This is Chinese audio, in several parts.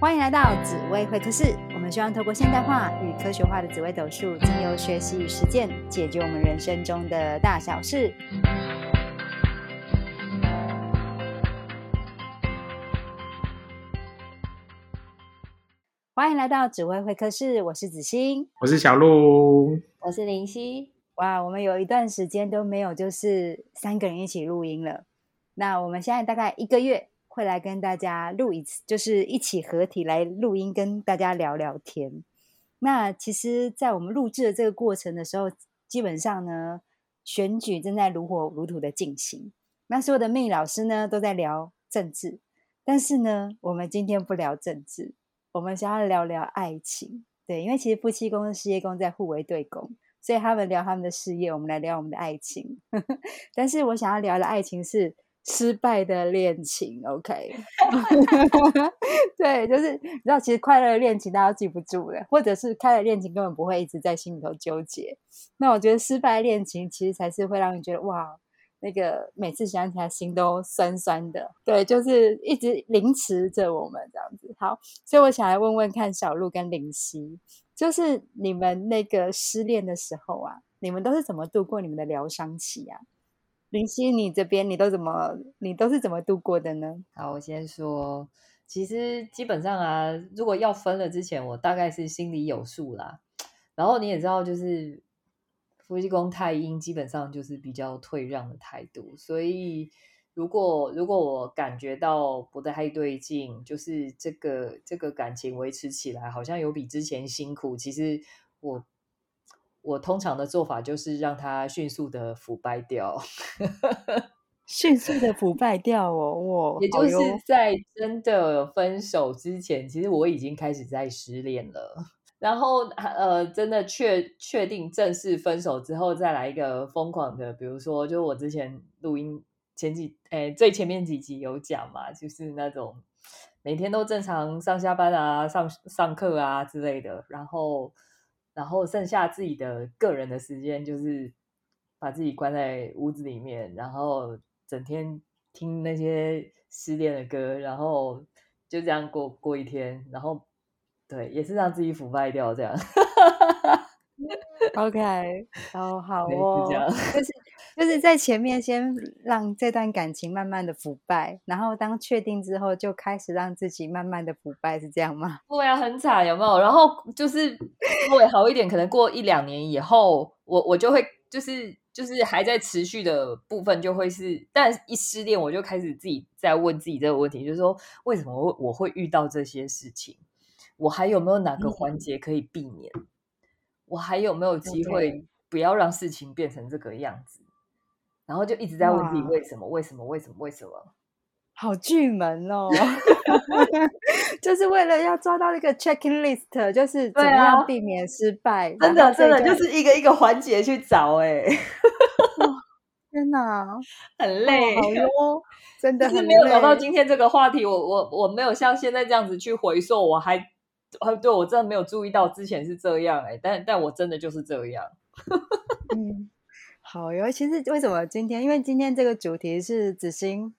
欢迎来到紫薇会客室。我们希望透过现代化与科学化的紫微斗数，经由学习与实践，解决我们人生中的大小事。欢迎来到紫薇会客室，我是子欣，我是小鹿，我是林夕。哇，我们有一段时间都没有就是三个人一起录音了。那我们现在大概一个月会来跟大家录一次，就是一起合体来录音，跟大家聊聊天。那其实，在我们录制的这个过程的时候，基本上呢，选举正在如火如荼的进行。那所有的命理老师呢，都在聊政治，但是呢，我们今天不聊政治，我们想要聊聊爱情。对，因为其实夫妻宫跟事业宫在互为对宫。所以他们聊他们的事业，我们来聊我们的爱情。但是我想要聊的爱情是失败的恋情，OK？对，就是你知道，其实快乐的恋情大家都记不住的，或者是快乐恋情根本不会一直在心里头纠结。那我觉得失败恋情其实才是会让你觉得哇，那个每次想起来心都酸酸的。对，就是一直凌迟着我们这样子。好，所以我想来问问看小鹿跟林夕。就是你们那个失恋的时候啊，你们都是怎么度过你们的疗伤期啊？林夕，你这边你都怎么，你都是怎么度过的呢？好，我先说，其实基本上啊，如果要分了之前，我大概是心里有数啦。然后你也知道，就是夫妻宫太阴，基本上就是比较退让的态度，所以。如果如果我感觉到不太对劲，就是这个这个感情维持起来好像有比之前辛苦。其实我我通常的做法就是让它迅速的腐败掉，迅速的腐败掉哦。我也就是在真的分手之前，其实我已经开始在失恋了。然后呃，真的确确定正式分手之后，再来一个疯狂的，比如说，就我之前录音。前几诶，最前面几集有讲嘛，就是那种每天都正常上下班啊、上上课啊之类的，然后然后剩下自己的个人的时间，就是把自己关在屋子里面，然后整天听那些失恋的歌，然后就这样过过一天，然后对，也是让自己腐败掉这样。OK，好好哦，就是。就是在前面先让这段感情慢慢的腐败，然后当确定之后，就开始让自己慢慢的腐败，是这样吗？对啊，很惨，有没有？然后就是稍微好一点，可能过一两年以后，我我就会就是就是还在持续的部分就会是，但一失恋我就开始自己在问自己这个问题，就是说为什么我我会遇到这些事情？我还有没有哪个环节可以避免？我还有没有机会不要让事情变成这个样子？然后就一直在问自己为什么？为什么？为什么？为什么？好巨门哦！就是为了要抓到那个 checking list，就是怎么样避免失败。真的，真的就是一个一个环节去找。哎，天哪，很累，好哟，真的是没有聊到今天这个话题。我我我没有像现在这样子去回溯，我还呃，对我真的没有注意到之前是这样。哎，但但我真的就是这样。嗯。好哟，其实为什么今天？因为今天这个主题是子欣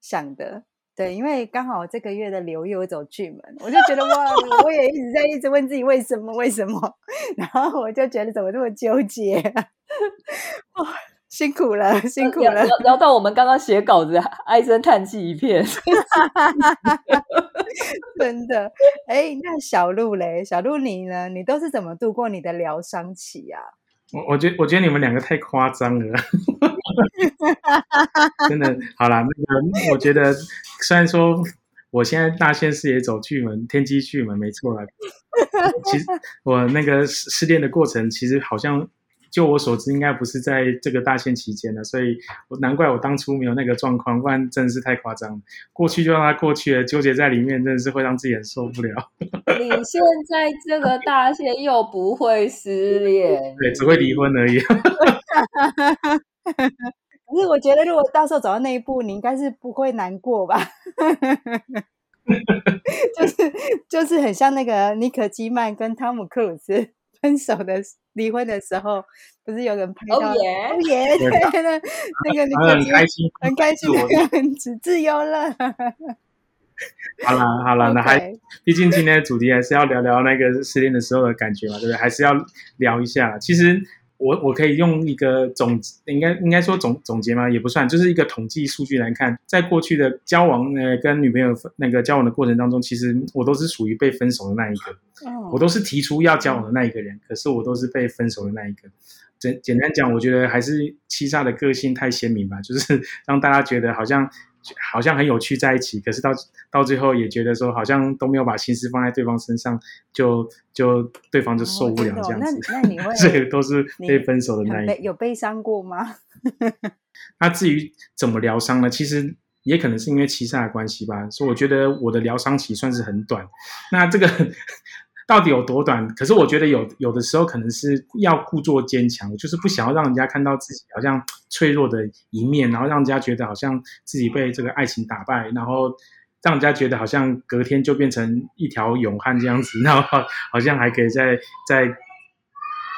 想的，对，因为刚好这个月的流又走巨门，我就觉得哇，我也一直在一直问自己为什么，为什么？然后我就觉得怎么这么纠结？哇，辛苦了，辛苦了。聊到我们刚刚写稿子，唉声叹气一片，真的。哎，那小鹿嘞？小鹿你呢？你都是怎么度过你的疗伤期呀？我我觉我觉得你们两个太夸张了，真的。好啦，那个我觉得虽然说我现在大仙师也走巨门，天机巨门没错啦。其实我那个失恋的过程，其实好像。就我所知，应该不是在这个大限期间的，所以我难怪我当初没有那个状况，不然真的是太夸张了。过去就让它过去了，纠结在里面真的是会让自己很受不了。你现在这个大限又不会失恋，对，只会离婚而已。可是我觉得，如果到时候走到那一步，你应该是不会难过吧？就是就是很像那个尼可基曼跟汤姆克鲁斯分手的。离婚的时候，不是有人拍到哦耶，对那那个很开心，很开心的样子，自由了。好啦好啦，那还毕竟今天的主题还是要聊聊那个失恋的时候的感觉嘛，对不对？还是要聊一下。其实我我可以用一个总，应该应该说总总结嘛，也不算，就是一个统计数据来看，在过去的交往呃跟女朋友那个交往的过程当中，其实我都是属于被分手的那一个。哦我都是提出要交往的那一个人，可是我都是被分手的那一个。简简单讲，我觉得还是七煞的个性太鲜明吧，就是让大家觉得好像好像很有趣在一起，可是到到最后也觉得说好像都没有把心思放在对方身上，就就对方就受不了这样子。那那你会 这个都是被分手的那一。悲有悲伤过吗？那至于怎么疗伤呢？其实也可能是因为七煞的关系吧，所以我觉得我的疗伤期算是很短。那这个到底有多短？可是我觉得有有的时候可能是要故作坚强，我就是不想要让人家看到自己好像脆弱的一面，然后让人家觉得好像自己被这个爱情打败，然后让人家觉得好像隔天就变成一条勇汉这样子，然后好像还可以在在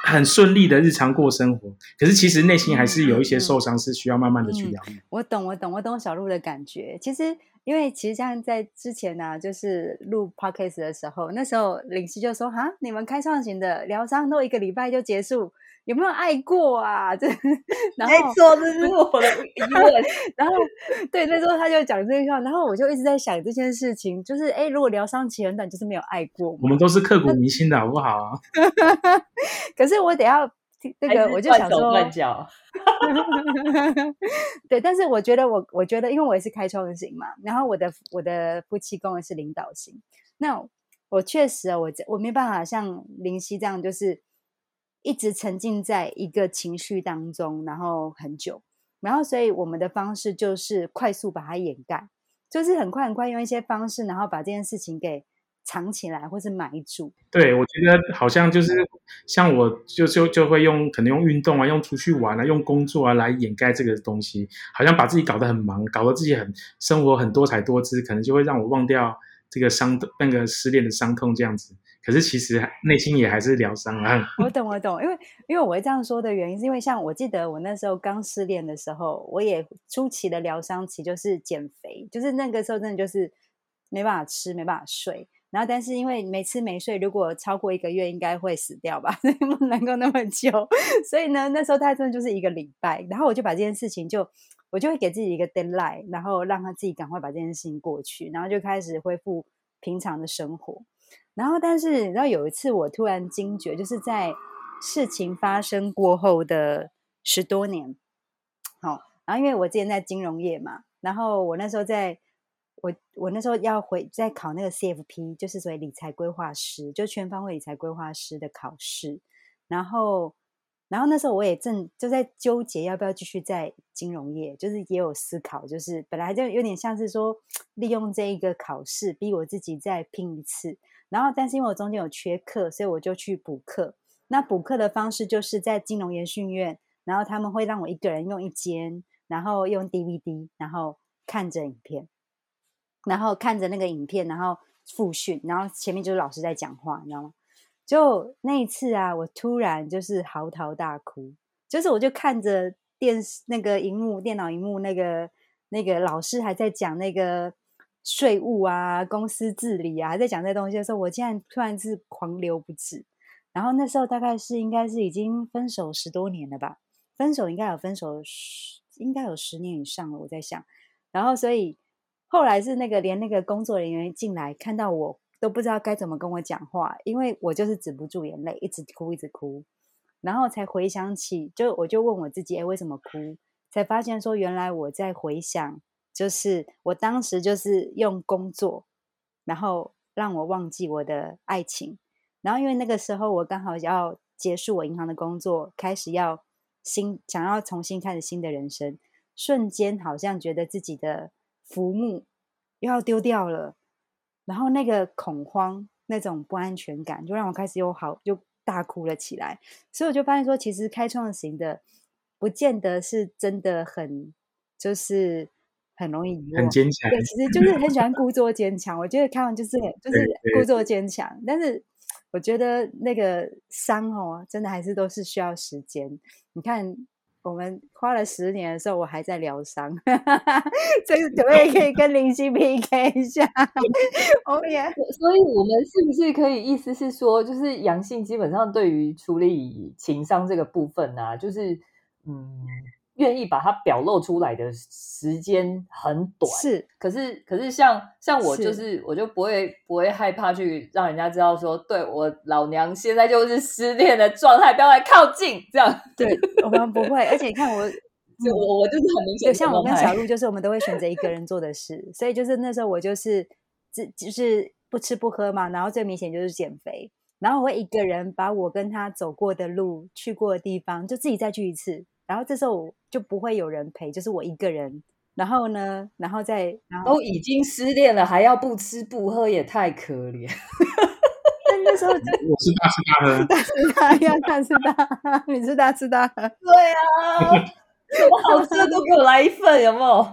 很顺利的日常过生活。可是其实内心还是有一些受伤，是需要慢慢的去疗愈。我懂，我懂，我懂小鹿的感觉。其实，因为其实像在之前呢、就是录 podcast 的时候，那时候林夕就说：“哈，你们开创型的疗伤都一个礼拜就结束，有没有爱过啊？”这，然后错，这是我的 疑问。然后对，那时候他就讲这句话，然后我就一直在想这件事情，就是哎，如果疗伤期很短，就是没有爱过。我们都是刻骨铭心的好不好啊？可是我得要那个，我就想说，乱脚，对，但是我觉得我我觉得，因为我也是开创型嘛，然后我的我的夫妻宫也是领导型，那我确实啊，我这我没办法像林夕这样，就是一直沉浸在一个情绪当中，然后很久，然后所以我们的方式就是快速把它掩盖，就是很快很快用一些方式，然后把这件事情给藏起来或是埋住。对，我觉得好像就是像我就就就会用可能用运动啊，用出去玩啊，用工作啊来掩盖这个东西，好像把自己搞得很忙，搞得自己很生活很多彩多姿，可能就会让我忘掉这个伤那个失恋的伤痛这样子。可是其实内心也还是疗伤啊。我懂，我懂，因为因为我会这样说的原因，是因为像我记得我那时候刚失恋的时候，我也初期的疗伤期就是减肥，就是那个时候真的就是没办法吃，没办法睡，然后但是因为没吃没睡，如果超过一个月应该会死掉吧，不能够那么久，所以呢那时候大概真的就是一个礼拜，然后我就把这件事情就我就会给自己一个 deadline，然后让他自己赶快把这件事情过去，然后就开始恢复平常的生活。然后，但是你知道有一次我突然惊觉，就是在事情发生过后的十多年，好、然后因为我之前在金融业嘛，然后我那时候在，我我那时候要回在考那个 CFP，就是所谓理财规划师，就全方位理财规划师的考试，然后。然后那时候我也正就在纠结要不要继续在金融业，就是也有思考，就是本来就有点像是说利用这一个考试逼我自己再拼一次，然后，但是因为我中间有缺课，所以我就去补课。那补课的方式就是在金融研训院，然后他们会让我一个人用一间，然后用 DVD，然后看着影片，然后看着那个影片，然后复训，然后前面就是老师在讲话，你知道吗？就那一次啊，我突然就是嚎啕大哭，就是我就看着电视那个荧幕、电脑荧幕那个那个老师还在讲那个税务啊、公司治理啊，还在讲这些东西的时候，我竟然突然是狂流不止。然后那时候大概是应该是已经分手十多年了吧，分手应该有分手十，应该有十年以上了，我在想。然后所以后来是那个连那个工作人员进来看到我都不知道该怎么跟我讲话，因为我就是止不住眼泪，一直哭一直哭，然后才回想起，就我就问我自己，哎，为什么哭？才发现说原来我在回想，就是我当时就是用工作，然后让我忘记我的爱情。然后因为那个时候我刚好要结束我银行的工作，开始要新想要重新开始新的人生，瞬间好像觉得自己的浮木又要丢掉了，然后那个恐慌、那种不安全感，就让我开始又好就大哭了起来。所以我就发现说，其实开创型的不见得是真的很就是很容易遗忘很。坚强。对，其实就是很喜欢故作坚强。我觉得开完就是很就是故作坚强，但是我觉得那个伤哦，真的还是都是需要时间。你看，我们花了十年的时候，我还在疗伤，这个可不可以可以跟林夕 PK 一下？哦耶！所以我们是不是可以意思是说，就是阳性基本上对于处理情商这个部分啊，就是嗯。愿意把它表露出来的时间很短，是，可是可是像像我就是我就不会不会害怕去让人家知道说，对我老娘现在就是失恋的状态，不要来靠近，这样，对我们不会，而且你看我，我我就是很明显，像我跟小 鹿，就是我们都会选择一个人做的事，所以就是那时候我就是只就是不吃不喝嘛，然后最明显就是减肥，然后我会一个人把我跟他走过的路、去过的地方，就自己再去一次。然后这时候就不会有人陪，就是我一个人。然后呢，然后再都已经失恋了，还要不吃不喝，也太可怜。但那时候我是大吃大喝，大吃大喝，大吃大喝，你是大吃大喝。对啊，什么好吃的都给我来一份，有没有？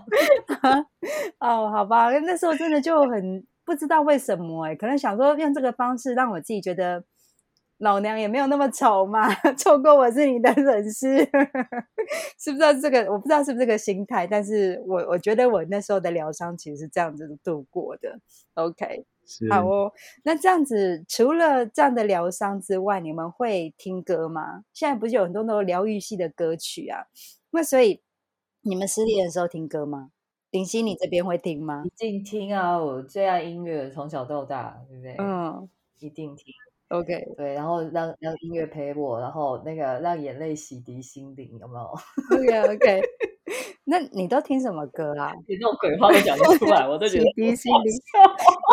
哦，好吧，那时候真的就很不知道为什么哎，可能想说用这个方式让我自己觉得。老娘也没有那么丑嘛，错过我是你的损失，是不是这个？我不知道是不是这个心态，但是我我觉得我那时候的疗伤其实是这样子度过的。OK，好哦。那这样子，除了这样的疗伤之外，你们会听歌吗？现在不是有很多那种疗愈系的歌曲啊？那所以你们失恋的时候听歌吗？林夕，你这边会听吗？一定听啊！我最爱音乐，从小到大，对不对？嗯，一定听。OK，对，然后让让音乐陪我，然后那个让眼泪洗涤心灵，有没有？OK OK，那你都听什么歌啊？你这种鬼话都讲得出来，我都觉得洗涤心灵。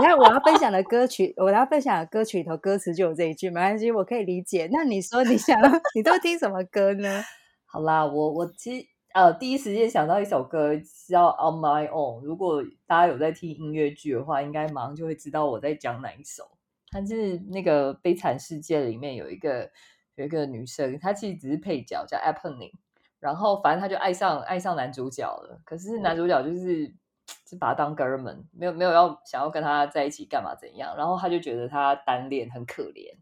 你看我要分享的歌曲，我要分享的歌曲里头歌词就有这一句，没关系，我可以理解。那你说你想，你都听什么歌呢？好啦，我我其实呃第一时间想到一首歌叫《On My Own》，如果大家有在听音乐剧的话，应该马上就会知道我在讲哪一首。它是那个《悲惨世界》里面有一个有一个女生，她其实只是配角，叫 Appening。然后反正她就爱上爱上男主角了。可是男主角就是就把她当哥们，没有没有要想要跟他在一起干嘛怎样。然后她就觉得她单恋很可怜。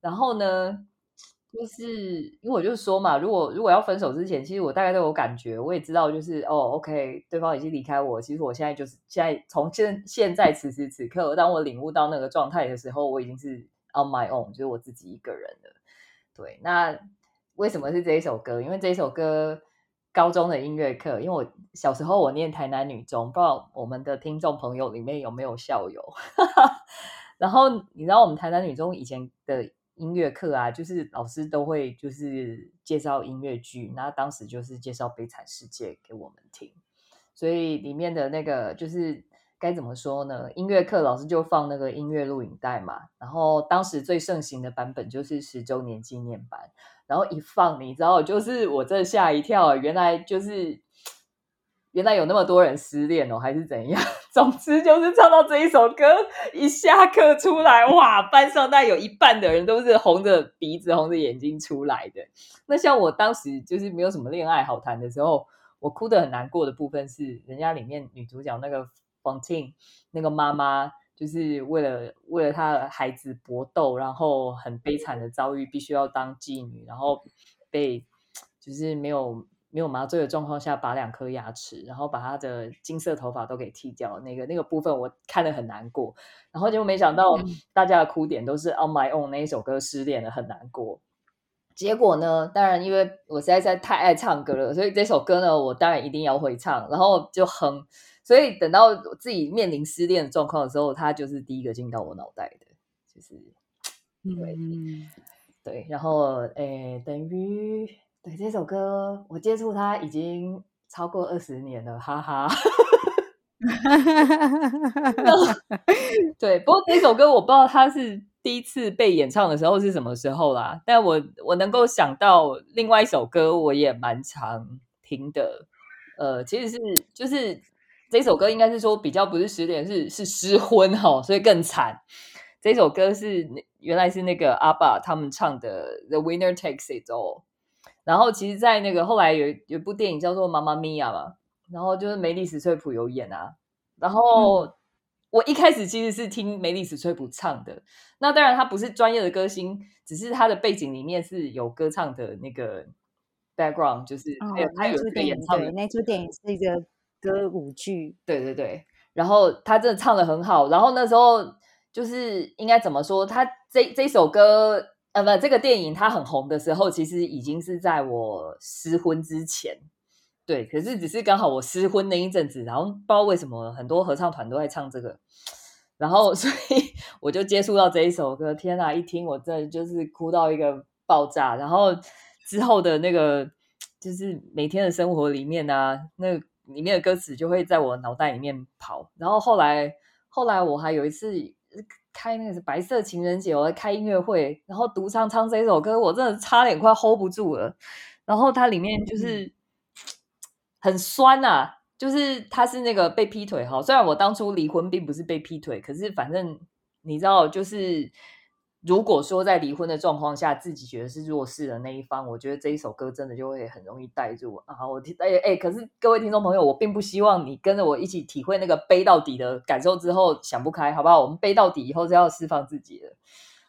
然后呢？就是因为我就说嘛，如果如果要分手之前，其实我大概都有感觉，我也知道，就是哦，OK，对方已经离开我。其实我现在就是现在从现现在此时此刻，当我领悟到那个状态的时候，我已经是 on my own，就是我自己一个人了。对，那为什么是这一首歌？因为这一首歌高中的音乐课，因为我小时候我念台南女中，不知道我们的听众朋友里面有没有校友。然后你知道我们台南女中以前的。音乐课啊，就是老师都会就是介绍音乐剧，那当时就是介绍《悲惨世界》给我们听，所以里面的那个就是该怎么说呢？音乐课老师就放那个音乐录影带嘛，然后当时最盛行的版本就是十周年纪念版，然后一放，你知道，就是我这吓一跳，原来就是。原来有那么多人失恋哦，还是怎样？总之就是唱到这一首歌，一下课出来，哇，班上大概有一半的人都是红着鼻子、红着眼睛出来的。那像我当时就是没有什么恋爱好谈的时候，我哭的很难过的部分是，人家里面女主角那个方婷那个妈妈，就是为了为了她的孩子搏斗，然后很悲惨的遭遇，必须要当妓女，然后被就是没有。没有麻醉的状况下拔两颗牙齿，然后把他的金色头发都给剃掉，那个那个部分我看得很难过。然后就没想到大家的哭点都是《On My Own》那一首歌失恋了很难过。结果呢，当然因为我实在在太爱唱歌了，所以这首歌呢我当然一定要会唱，然后就哼。所以等到自己面临失恋的状况的时候，它就是第一个进到我脑袋的，就是对对，然后诶等于。对这首歌，我接触它已经超过二十年了，哈哈。对，不过这首歌我不知道它是第一次被演唱的时候是什么时候啦。但我我能够想到另外一首歌，我也蛮常听的。呃，其实是就是这首歌应该是说比较不是失恋，是是失婚哈，所以更惨。这首歌是原来是那个阿爸他们唱的《The Winner Takes It All》。然后其实，在那个后来有有部电影叫做《妈妈咪呀》嘛，然后就是梅丽史翠普有演啊。然后我一开始其实是听梅丽史翠普唱的，那当然她不是专业的歌星，只是她的背景里面是有歌唱的那个 background，就是哦还有，他有这个那出电影对，演唱的那出电影是一个歌舞剧，对对对，然后他真的唱的很好，然后那时候就是应该怎么说，他这这首歌，呃，不，这个电影它很红的时候，其实已经是在我失婚之前，对，可是只是刚好我失婚那一阵子，然后不知道为什么很多合唱团都在唱这个，然后 所以我就接触到这一首歌，天哪，一听我真的就是哭到一个爆炸，然后之后的那个就是每天的生活里面啊，那里面的歌词就会在我脑袋里面跑，然后后来后来我还有一次开那个白色情人节，我在开音乐会，然后独唱唱这首歌，我真的差点快 hold 不住了。然后它里面就是很酸呐、就是他是那个被劈腿哈。虽然我当初离婚并不是被劈腿，可是反正你知道，就是如果说在离婚的状况下，自己觉得是弱势的那一方，我觉得这一首歌真的就会很容易带入啊。我听哎哎，可是各位听众朋友，我并不希望你跟着我一起体会那个背到底的感受之后想不开，好不好？我们背到底以后是要释放自己的。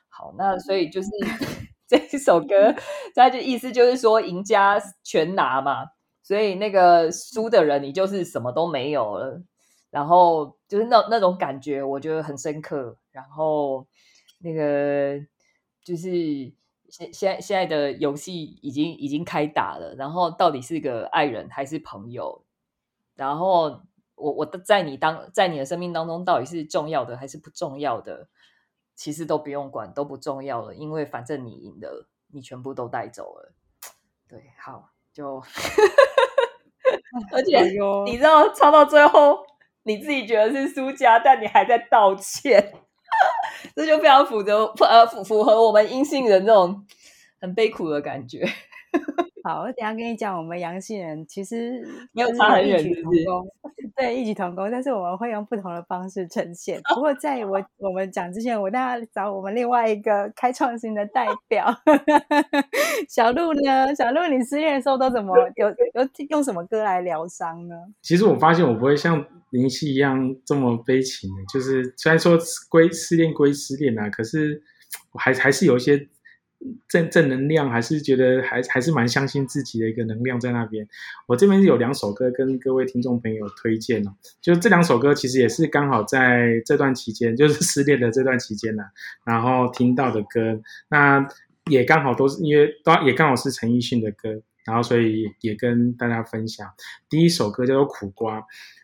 好，那所以就是 这一首歌，它就意思就是说赢家全拿嘛，所以那个输的人你就是什么都没有了，然后就是那那种感觉，我觉得很深刻。然后那个就是现现在现在的游戏已经已经开打了，然后到底是个爱人还是朋友？然后我我的在你当在你的生命当中到底是重要的还是不重要的？其实都不用管，都不重要了，因为反正你赢了，你全部都带走了。对，好，就 而且哎你知道唱到最后，你自己觉得是输家，但你还在道歉，这就非常符合呃符符合我们阴性人那种很悲苦的感觉。好，我等一下跟你讲，我们阳性人其实没有就是差很远异曲是不是同工，对，异曲同工，但是我们会用不同的方式呈现。不过在我 我们讲之前，我大家找我们另外一个开创性的代表 小鹿呢？小鹿，你失恋的时候都怎么有有用什么歌来疗伤呢？其实我发现我不会像林夕一样这么悲情的，就是虽然说归失恋归失恋啊，可是我还还是有一些正正能量，还是觉得还还是蛮相信自己的一个能量在那边。我这边有两首歌跟各位听众朋友推荐哦，就这两首歌其实也是刚好在这段期间，就是失恋的这段期间呢、然后听到的歌，那也刚好都是因为都也刚好是陈奕迅的歌，然后所以也跟大家分享。第一首歌叫做《苦瓜》，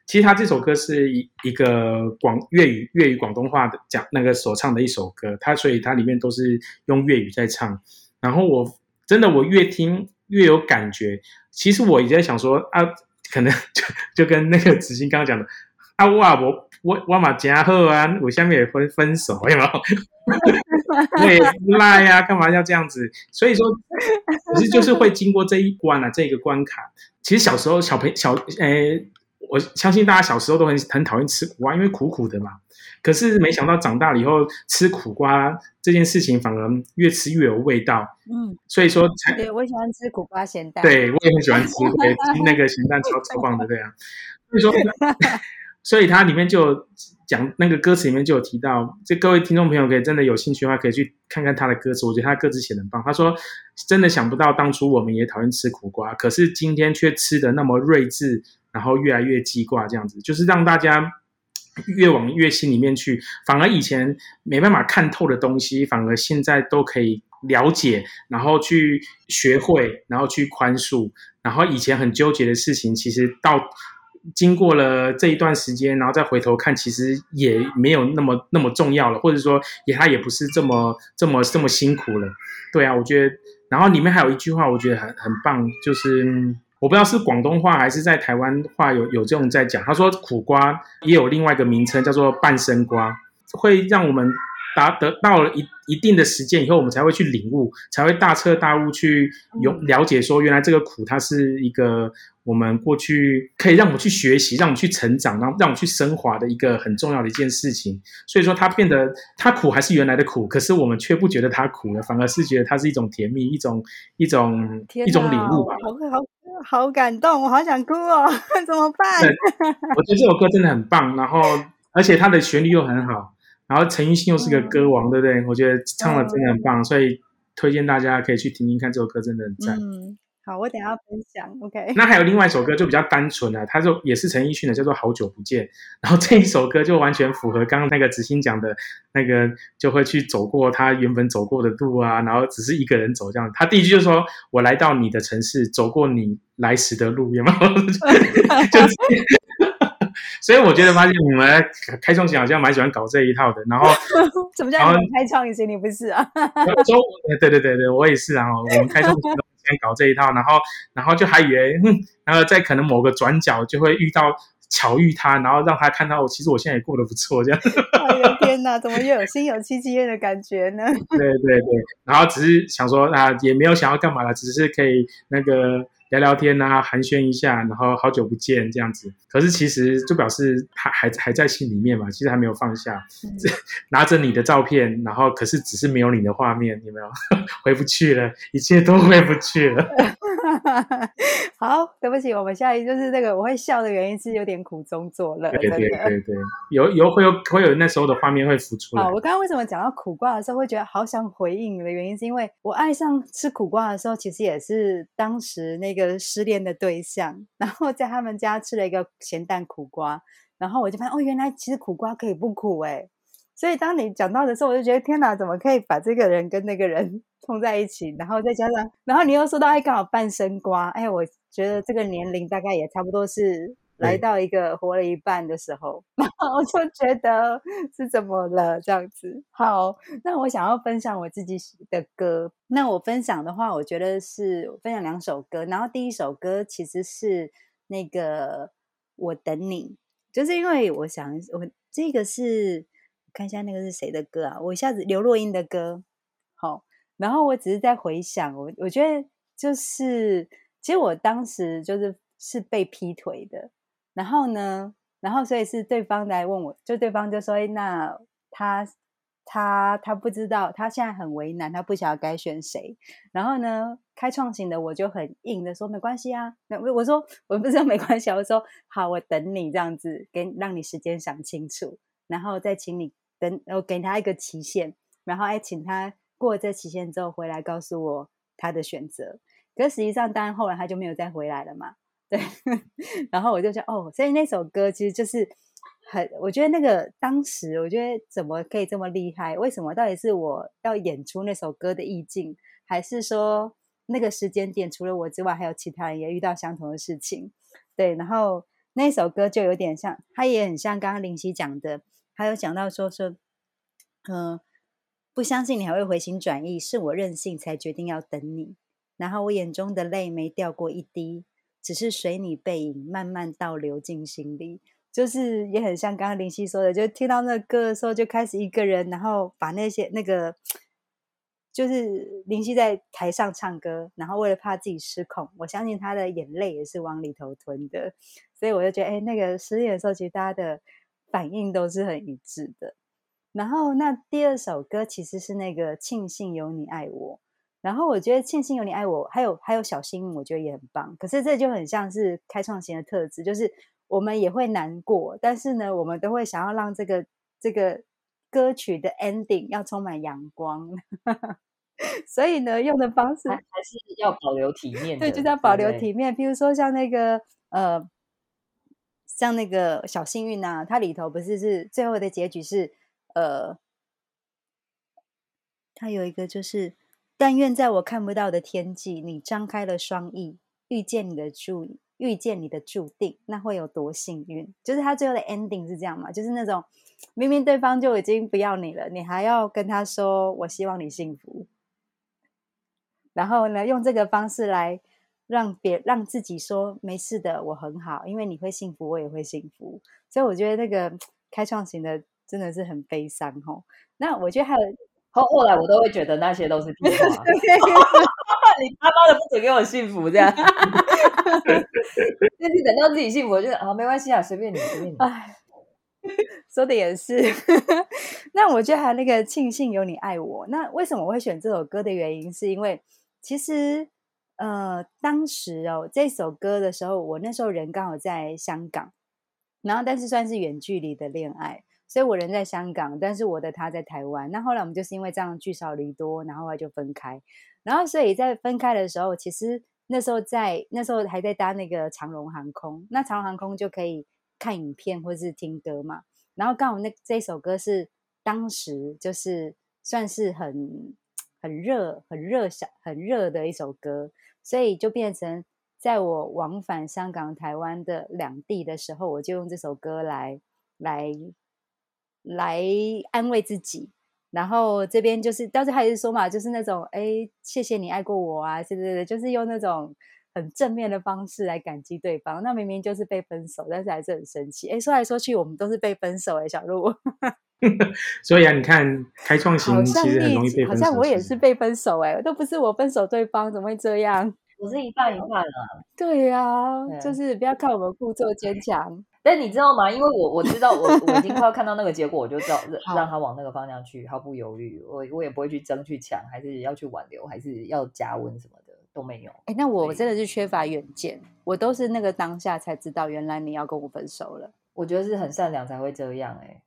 其实他这首歌是一一个广粤语粤语广东话的讲那个所唱的一首歌，它所以它里面都是用粤语在唱。然后我真的我越听越有感觉。其实我也在想说啊，可能 就就跟那个子欣刚刚讲的啊，哇，我我我嘛加好啊，我下面也分分手，有没有？我也不赖呀、干嘛要这样子？所以说，可是就是会经过这一关啊，这个关卡。其实小时候小朋小诶、我相信大家小时候都很很讨厌吃苦瓜，因为苦苦的嘛。可是没想到长大了以后，吃苦瓜这件事情反而越吃越有味道。嗯，所以说才对我喜欢吃苦瓜咸蛋。对，我也很喜欢吃，对，那个咸蛋超超棒的，对啊。所以说，所以它里面就有讲那个歌词里面就有提到，这各位听众朋友可以真的有兴趣的话，可以去看看他的歌词。我觉得他的歌词写的很棒。他说，真的想不到当初我们也讨厌吃苦瓜，可是今天却吃的那么睿智，然后越来越记挂，这样子就是让大家。越往越心里面去，反而以前没办法看透的东西，反而现在都可以了解，然后去学会，然后去宽恕，然后以前很纠结的事情，其实到经过了这一段时间，然后再回头看，其实也没有那么那么重要了，或者说也他也不是这么这么这么辛苦了。对啊，我觉得，然后里面还有一句话，我觉得很很棒，就是。嗯我不知道是广东话还是在台湾话有有这种在讲。他说苦瓜也有另外一个名称叫做半生瓜，会让我们达得到了一一定的时间以后，我们才会去领悟，才会大彻大悟去有了解说，原来这个苦它是一个我们过去可以让我们去学习，让我们去成长，然后让我们去升华的一个很重要的一件事情。所以说它变得它苦还是原来的苦，可是我们却不觉得它苦了，反而是觉得它是一种甜蜜，一种一种一种领哪悟吧。好好好感动，我好想哭哦，怎么办？我觉得这首歌真的很棒，然后而且它的旋律又很好，然后陈奕迅又是个歌王，对不对？我觉得唱的真的很棒，所以推荐大家可以去听听看这首歌，真的很赞。嗯，好，我等下分享。OK，那还有另外一首歌就比较单纯了，它就也是陈奕迅的，叫做《好久不见》。然后这一首歌就完全符合刚刚那个执行讲的那个，就会去走过他原本走过的路啊，然后只是一个人走这样。他第一句就说：“我来到你的城市，走过你来时的路。”有没有？就 所以我觉得发现你们开创型好像蛮喜欢搞这一套的。然后 什么叫你开创型？你不是啊？中对对对对，我也是啊。我们开创型。先搞这一套，然后，然后就还以为，然后在可能某个转角就会遇到巧遇他，然后让他看到我，其实我现在也过得不错，这样。哎呀天哪，怎么又有心有戚戚焉的感觉呢？对对对，然后只是想说啊，也没有想要干嘛了，只是可以那个。聊聊天啊，寒暄一下，然后好久不见这样子。可是其实就表示他还还在心里面嘛，其实还没有放下，拿着你的照片，然后可是只是没有你的画面，有没有？回不去了，一切都回不去了。好，对不起，我们下一就是那个我会笑的原因是有点苦中作乐。对对对对，有有会有会有那时候的画面会浮出来。好，我刚刚为什么讲到苦瓜的时候会觉得好想回应的原因，是因为我爱上吃苦瓜的时候，其实也是当时那个失恋的对象，然后在他们家吃了一个咸蛋苦瓜，然后我就发现哦，原来其实苦瓜可以不苦哎。所以当你讲到的时候，我就觉得天哪，怎么可以把这个人跟那个人？碰在一起，然后再加上，然后你又说到哎，刚好半生瓜，哎，我觉得这个年龄大概也差不多是来到一个活了一半的时候，然后我就觉得是怎么了这样子。好，那我想要分享我自己的歌，那我分享的话，我觉得是分享两首歌，然后第一首歌其实是那个我等你，就是因为我想我这个是看一下那个是谁的歌啊，我一下子刘若英的歌，好。然后我只是在回想，我我觉得就是，其实我当时就是是被劈腿的，然后呢，然后所以是对方来问我，就对方就说：“哎，那他他他不知道，他现在很为难，他不晓得该选谁。”然后呢，开创型的我就很硬的说：“没关系啊。”那我我说我不知道没关系，我说好，我等你这样子，给让你时间想清楚，然后再请你等，我给他一个期限，然后哎，请他。过了这期限之后回来告诉我他的选择，可实际上当然后来他就没有再回来了嘛。对，然后我就说哦，所以那首歌其实就是很，我觉得那个当时我觉得怎么可以这么厉害？为什么？到底是我要演出那首歌的意境，还是说那个时间点除了我之外，还有其他人也遇到相同的事情？对，然后那首歌就有点像，它也很像刚刚林夕讲的，还有讲到说说，嗯。不相信你还会回心转意，是我任性才决定要等你。然后我眼中的泪没掉过一滴，只是随你背影慢慢倒流进心里。就是也很像刚刚林夕说的，就听到那个歌的时候就开始一个人，然后把那些那个，就是林夕在台上唱歌，然后为了怕自己失控，我相信他的眼泪也是往里头吞的。所以我就觉得，哎，那个失恋的时候，其实大家的反应都是很一致的。然后，那第二首歌其实是那个《庆幸有你爱我》。然后我觉得《庆幸有你爱我》还有还有小幸运，我觉得也很棒。可是这就很像是开创型的特质，就是我们也会难过，但是呢，我们都会想要让这个这个歌曲的 ending 要充满阳光。所以呢，用的方式还是要保留体面。对，就是要保留体面。比如说像那个呃，像那个小幸运啊，它里头不是是最后的结局是。呃，他有一个就是，但愿在我看不到的天际，你张开了双翼，遇见你的注，遇见你的注定，那会有多幸运？就是他最后的 ending 是这样嘛？就是那种明明对方就已经不要你了，你还要跟他说我希望你幸福，然后呢，用这个方式来让别让自己说没事的，我很好，因为你会幸福，我也会幸福。所以我觉得那个开创型的。真的是很悲伤哦。那我觉得还有 后后来我都会觉得那些都是屁话。你他妈的不准给我幸福这样。但是等到自己幸福，我觉得啊没关系啊，随便你随便你。哎，说的也是。那我觉得还有那个庆幸有你爱我。那为什么我会选这首歌的原因，是因为其实呃当时哦这首歌的时候，我那时候人刚好在香港，然后但是算是远距离的恋爱。所以我人在香港，但是我的他在台湾。那后来我们就是因为这样聚少离多，然后后来就分开。然后所以在分开的时候，其实那时候在那时候还在搭那个长荣航空，那长荣航空就可以看影片或是听歌嘛。然后刚好那这首歌是当时就是算是很很热、很热小、很热的一首歌，所以就变成在我往返香港、台湾的两地的时候，我就用这首歌来来来安慰自己。然后这边就是，当时还是说嘛，就是那种，哎，谢谢你爱过我啊，是不是，就是用那种很正面的方式来感激对方。那明明就是被分手，但是还是很生气。哎，说来说去，我们都是被分手哎，小鹿。所以啊，你看开创型其实很容易被分手。好像我也是被分手哎，都不是我分手对方，怎么会这样？我是一半一半啊。对呀，就是不要看我们故作坚强。但你知道吗？因为我我知道，我我已经快要看到那个结果，我就知道 让他往那个方向去，毫不犹豫。我我也不会去争去抢，还是要去挽留，还是要加温什么的都没有。哎，那我真的是缺乏远见，我都是那个当下才知道，原来你要跟我分手了。我觉得是很善良才会这样哎。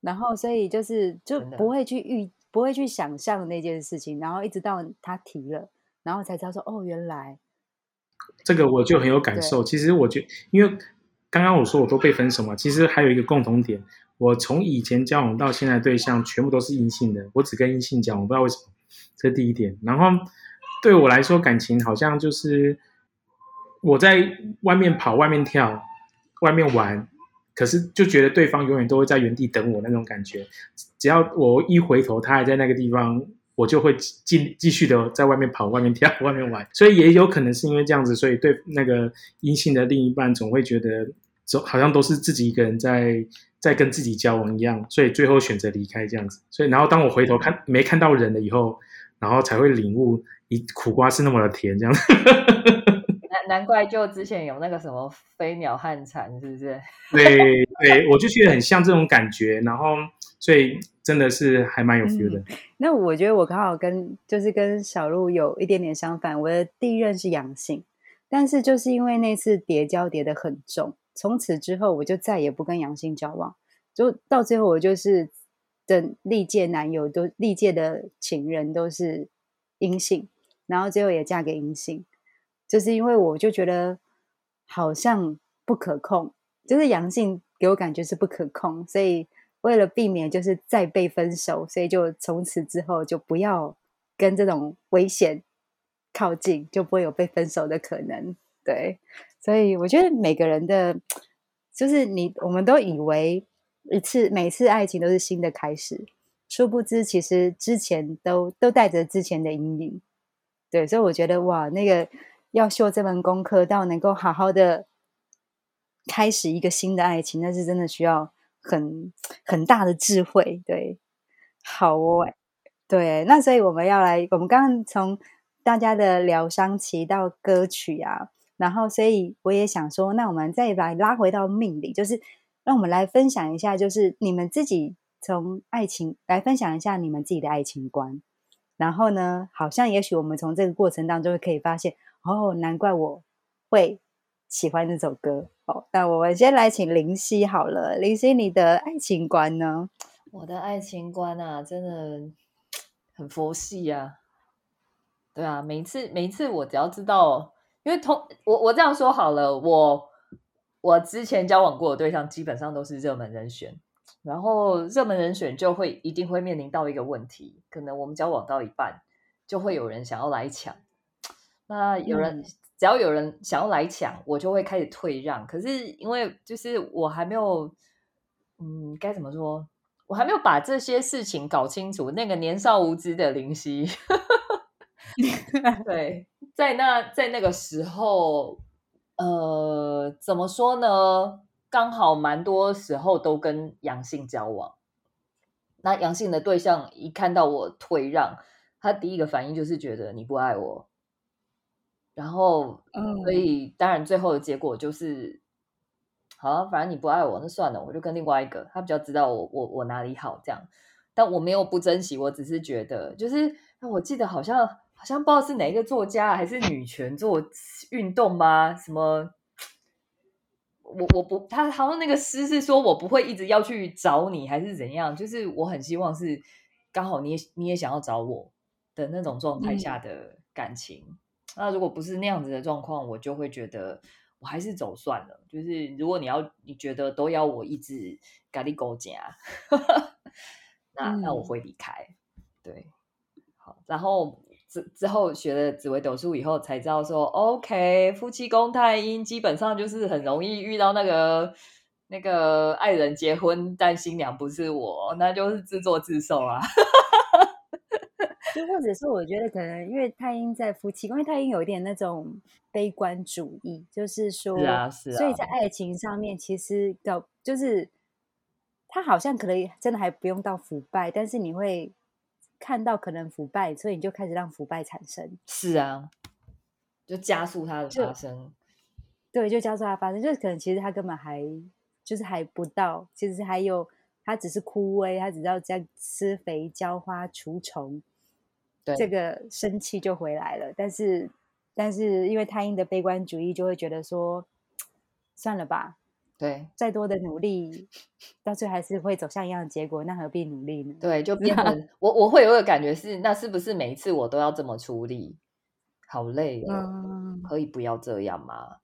然后所以就是就不会去预，不会去想象那件事情，然后一直到他提了，然后才知道说哦，原来这个我就很有感受。其实我觉因为。刚刚我说我都被分手嘛，其实还有一个共同点，我从以前交往到现在对象全部都是阴性的，我只跟阴性交往，不知道为什么，这是第一点。然后对我来说，感情好像就是我在外面跑、外面跳、外面玩，可是就觉得对方永远都会在原地等我那种感觉，只要我一回头，他还在那个地方。我就会继继续的在外面跑、外面跳、外面玩，所以也有可能是因为这样子，所以对那个阴性的另一半总会觉得，总好像都是自己一个人在在跟自己交往一样，所以最后选择离开这样子。所以，然后当我回头看没看到人了以后，然后才会领悟，一苦瓜是那么的甜，这样。难难怪就之前有那个什么飞鸟汉蝉，是不是？对对，我就觉得很像这种感觉，然后所以。真的是还蛮有 feel 的。那我觉得我刚好跟就是跟小鹿有一点点相反。我的第一任是阳性，但是就是因为那次叠交叠的很重，从此之后我就再也不跟阳性交往。就到最后我就是的历届男友都历届的情人都是阴性，然后最后也嫁给阴性，就是因为我就觉得好像不可控，就是阳性给我感觉是不可控，所以。为了避免就是再被分手，所以就从此之后就不要跟这种危险靠近，就不会有被分手的可能。对，所以我觉得每个人的，就是你，我们都以为一次每次爱情都是新的开始，殊不知其实之前都都带着之前的阴影。对，所以我觉得哇，那个要修这门功课，到能够好好的开始一个新的爱情，那是真的需要。很很大的智慧，对，好哦，对，那所以我们要来，我们刚刚从大家的疗伤期到歌曲啊，然后所以我也想说，那我们再来拉回到命理，就是让我们来分享一下，就是你们自己从爱情来分享一下你们自己的爱情观，然后呢，好像也许我们从这个过程当中可以发现，哦，难怪我会。喜欢这首歌，好，那我们先来请林夕好了。林夕，你的爱情观呢？我的爱情观啊，真的很佛系啊。对啊，每次每次我只要知道，因为同我我这样说好了，我我之前交往过的对象基本上都是热门人选，然后热门人选就会一定会面临到一个问题，可能我们交往到一半，就会有人想要来抢，那有人。只要有人想要来抢，我就会开始退让。可是因为就是我还没有，嗯，该怎么说？我还没有把这些事情搞清楚。那个年少无知的林夕，对，在那在那个时候，呃，怎么说呢？刚好蛮多时候都跟阳性交往。那阳性的对象一看到我退让，他第一个反应就是觉得你不爱我。然后，所以当然最后的结果就是，好，反正你不爱我，那算了，我就跟另外一个，他比较知道我我我哪里好这样，但我没有不珍惜，我只是觉得，就是我记得好像好像不知道是哪一个作家还是女权做运动吗？什么？我我不，他好像那个诗是说我不会一直要去找你，还是怎样？就是我很希望是刚好你也你也想要找我的那种状态下的感情。那如果不是那样子的状况，我就会觉得我还是走算了。就是如果你要你觉得都要我一直咖喱狗夹，那那我会离开。对，好，然后之之后学了紫微斗数以后，才知道说，OK，夫妻宫太阴基本上就是很容易遇到那个那个爱人结婚，但新娘不是我，那就是自作自受啊。就或者是我觉得可能因为太阴在夫妻宫，因为太阴有一点那种悲观主义，就是说，是啊，是啊，所以在爱情上面其实搞就是他好像可能真的还不用到腐败，但是你会看到可能腐败，所以你就开始让腐败产生。是啊，就加速它的发生。对，就加速它发生，就是可能其实它根本还就是还不到，其实还有它只是枯萎，它只要在施肥、浇花、除虫。对这个生气就回来了，但是，但是因为太阴的悲观主义，就会觉得说，算了吧，对，再多的努力，到最后还是会走向一样的结果，那何必努力呢？对，就 变成我我会有个感觉是，那是不是每一次我都要这么出力？好累哦，可以不要这样吗？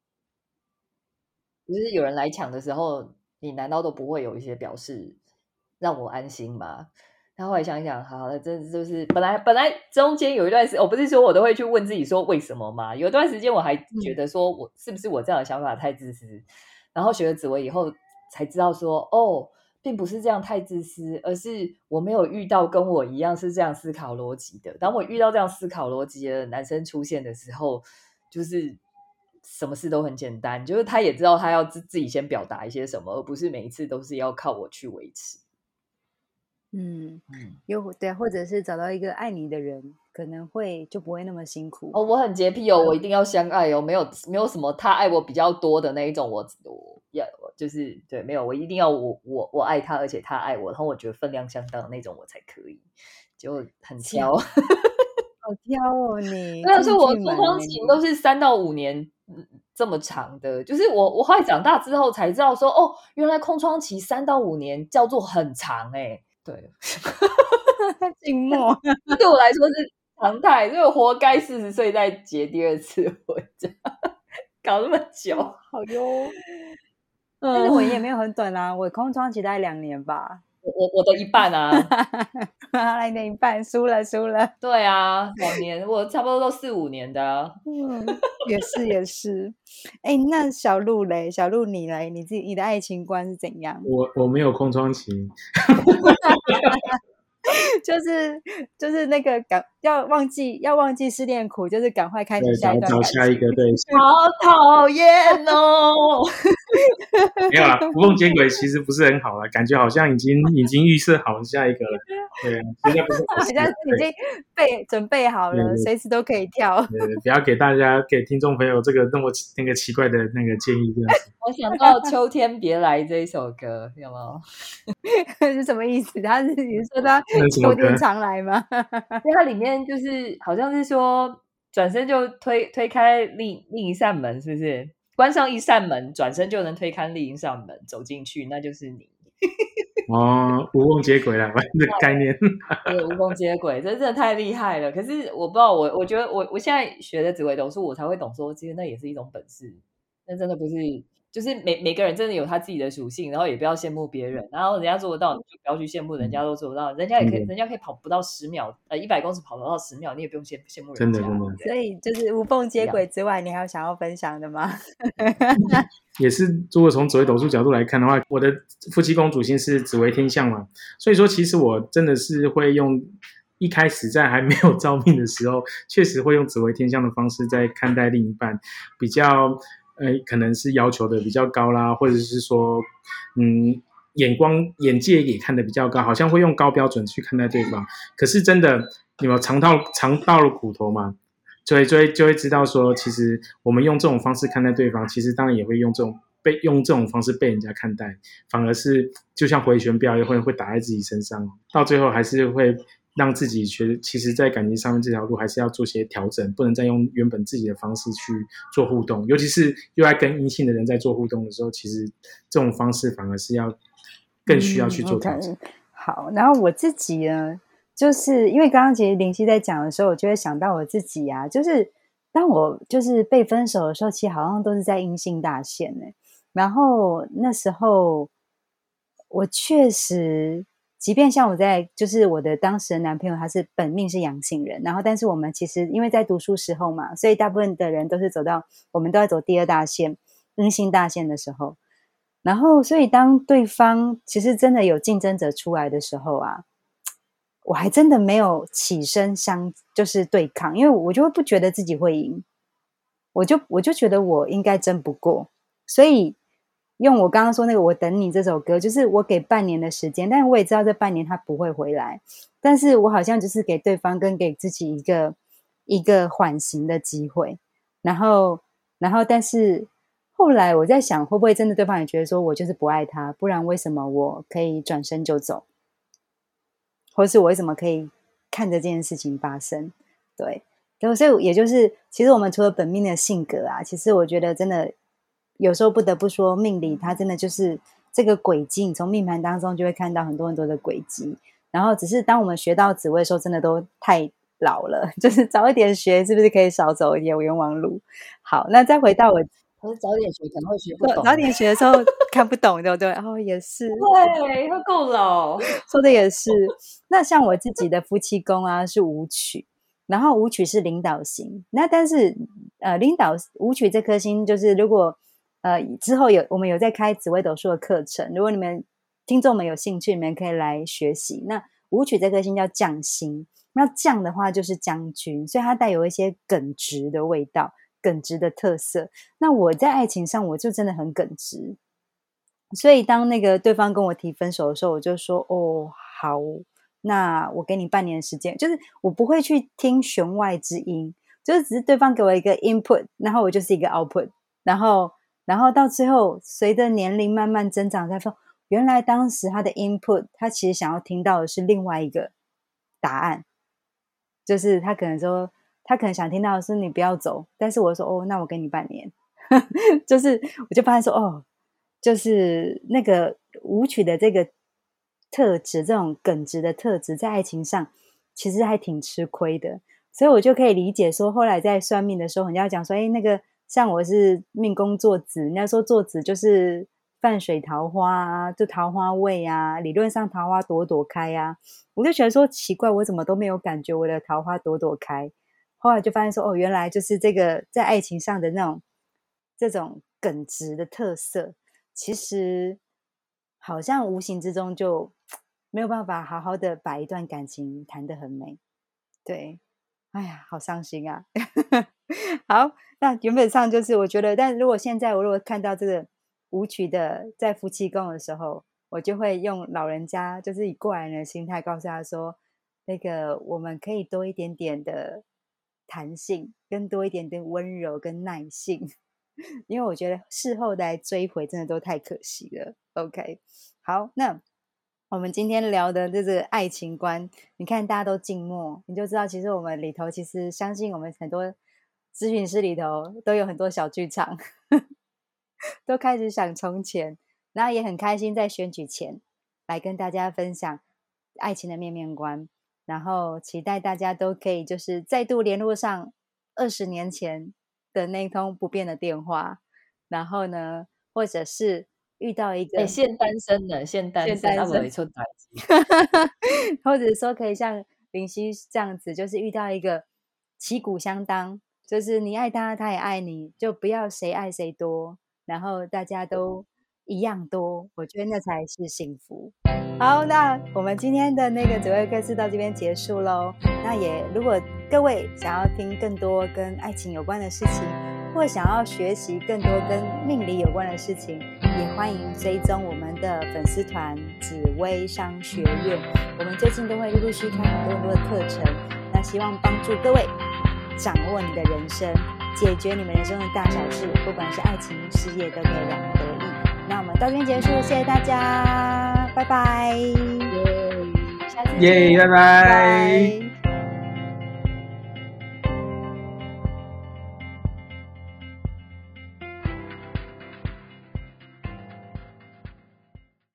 就是有人来抢的时候，你难道都不会有一些表示让我安心吗？他后来想一想，好了，这就是本来本来中间有一段时间，我不是说我都会去问自己说为什么吗？有段时间我还觉得说我是不是我这样的想法太自私，然后学了紫薇以后才知道说哦，并不是这样太自私，而是我没有遇到跟我一样是这样思考逻辑的。当我遇到这样思考逻辑的男生出现的时候，就是什么事都很简单，就是他也知道他要自自己先表达一些什么，而不是每一次都是要靠我去维持。嗯，又对，或者是找到一个爱你的人，可能会就不会那么辛苦哦。我很洁癖哦，我一定要相爱哦，没有没有什么他爱我比较多的那一种，我我要就是对，没有，我一定要我我我爱他，而且他爱我，然后我觉得分量相当的那种，我才可以，就很挑，好挑哦你。但是我空窗期都是三到五年这么长的，就是我我后来长大之后才知道说，哦，原来空窗期三到五年叫做很长哎。对，静 默对我来说是常态，所以我活该四十岁再结第二次婚，搞那么久，好哟。但是我也没有很短啊，我空窗期大概两年吧。我我的一半啊，来的一半，输了输了。对啊，两年，我差不多都四五年的。嗯，也是也是。哎，那小鹿嘞，小鹿你嘞，你自己你的爱情观是怎样？我我没有空窗期。就是就是那个赶要忘记要忘记失恋苦，就是赶快开始下一段。找下一个对象。好讨厌哦！没有啦，无缝接轨其实不是很好了，感觉好像已经 已经预设好下一个了。对啊，现在不是，现在已经备准备好了，随时都可以跳。对，不要给大家给听众朋友这个那么那个奇怪的那个建议。我想到《秋天别来》这一首歌，有没有？是什么意思？他是你说他秋天常来吗？因为它里面就是好像是说，转身就推推开另另一扇门，是不是？关上一扇门，转身就能推开另一扇门，走进去，那就是你。哦，无缝接轨了，这概念。对，无缝接轨，这真的太厉害了。可是我不知道，我我觉得我我现在学的紫微斗数，我才会懂说，其实那也是一种本事。那真的不是。就是每每个人真的有他自己的属性，然后也不要羡慕别人，然后人家做得到，你就不要去羡慕人家都做不到，人家也可以，人家可以跑不到十秒，呃，一百公尺跑不到十秒，你也不用羡羡慕人家。真的，真的。所以就是无缝接轨之外，你还有想要分享的吗？也是，如果从紫微斗数角度来看的话，我的夫妻宫主星是紫微天象嘛，所以说其实我真的是会用一开始在还没有 招命的时候，确实会用紫微天象的方式在看待另一半，比较。呃，可能是要求的比较高啦，或者是说，嗯，眼光眼界也看得比较高，好像会用高标准去看待对方。可是真的，你们尝到尝到了苦头嘛？所以就会就会知道说，其实我们用这种方式看待对方，其实当然也会用这种被用这种方式被人家看待，反而是就像回旋镖也会会打在自己身上，到最后还是会。让自己觉得，其实，在感情上面这条路还是要做些调整，不能再用原本自己的方式去做互动。尤其是又在跟阴性的人在做互动的时候，其实这种方式反而是要更需要去做调整。好，然后我自己呢，就是因为刚刚其实林夕在讲的时候，我就会想到我自己啊，就是。当我就是被分手的时候，其实好像都是在阴性大限呢。然后那时候我确实，即便像我在，就是我的当时的男朋友，他是本命是阳性人，然后但是我们其实因为在读书时候嘛，所以大部分的人都是走到我们都在走第二大线阴性大线的时候。然后，所以当对方其实真的有竞争者出来的时候啊，我还真的没有起身相就是对抗，因为我就会不觉得自己会赢，我就我就觉得我应该争不过，所以用我刚刚说那个“我等你”这首歌，就是我给半年的时间，但是我也知道这半年他不会回来，但是我好像就是给对方跟给自己一个一个缓刑的机会，然后然后但是。后来我在想，会不会真的对方也觉得说我就是不爱他？不然为什么我可以转身就走？或是我为什么可以看着这件事情发生？对，所以也就是，其实我们除了本命的性格啊，其实我觉得真的有时候不得不说，命理它真的就是这个轨迹，你从命盘当中就会看到很多很多的轨迹。然后只是当我们学到紫薇的时候，真的都太老了，就是早一点学，是不是可以少走一点冤枉路？好，那再回到我。可是早点学可能会学不懂，早点学的时候看不懂，对不对？哦，也是，对，会够老，说的也是。那像我自己的夫妻宫啊，是舞曲，然后舞曲是领导型。那但是呃，领导舞曲这颗星，就是如果呃之后有我们有在开紫微斗数的课程，如果你们听众们有兴趣，你们可以来学习。那舞曲这颗星叫将星，那将的话就是将军，所以它带有一些耿直的味道。耿直的特色，那我在爱情上我就真的很耿直，所以当那个对方跟我提分手的时候，我就说：“哦，好，那我给你半年时间。”就是我不会去听弦外之音，就是只是对方给我一个 input，然后我就是一个 output，然后然后到最后随着年龄慢慢增长，才说原来当时他的 input，他其实想要听到的是另外一个答案，就是他可能说。他可能想听到的是你不要走，但是我说哦，那我给你半年，就是我就发现说哦，就是那个舞曲的这个特质，这种耿直的特质，在爱情上其实还挺吃亏的，所以我就可以理解说，后来在算命的时候，人家讲说，哎，那个像我是命宫坐子，人家说坐子就是泛水桃花啊，就桃花位啊，理论上桃花朵朵开啊，我就觉得说奇怪，我怎么都没有感觉我的桃花朵朵开。后来就发现说，哦，原来就是这个在爱情上的那种这种耿直的特色，其实好像无形之中就 没有办法好好的把一段感情谈得很美。对，哎呀，好伤心啊！好，那原本上就是我觉得，但如果现在我如果看到这个舞曲的在夫妻宫的时候，我就会用老人家就是以过来人的心态告诉他说，那个我们可以多一点点的。弹性更多一点点温柔跟耐性，因为我觉得事后来追回真的都太可惜了。OK，好，那我们今天聊的这个爱情观，你看大家都静默，你就知道其实我们里头其实相信我们很多咨询师里头都有很多小剧场，都开始想从前，然后也很开心在选举前来跟大家分享爱情的面面观。然后期待大家都可以就是再度联络上二十年前的那通不变的电话，然后呢，或者是遇到一个现单身的现单身，他没错打击，或者说可以像林夕这样子，就是遇到一个旗鼓相当，就是你爱他，他也爱你，就不要谁爱谁多，然后大家都一样多，我觉得那才是幸福。好，那我们今天的那个主位课是到这边结束喽。那也如果各位想要听更多跟爱情有关的事情，或想要学习更多跟命理有关的事情，也欢迎追踪我们的粉丝团紫薇商学院。我们最近都会陆陆续开很多很多的课程，那希望帮助各位掌握你的人生，解决你们人生的大小事，不管是爱情、事业，都可以两得意。那我们到这边结束，谢谢大家。拜拜，耶，拜拜。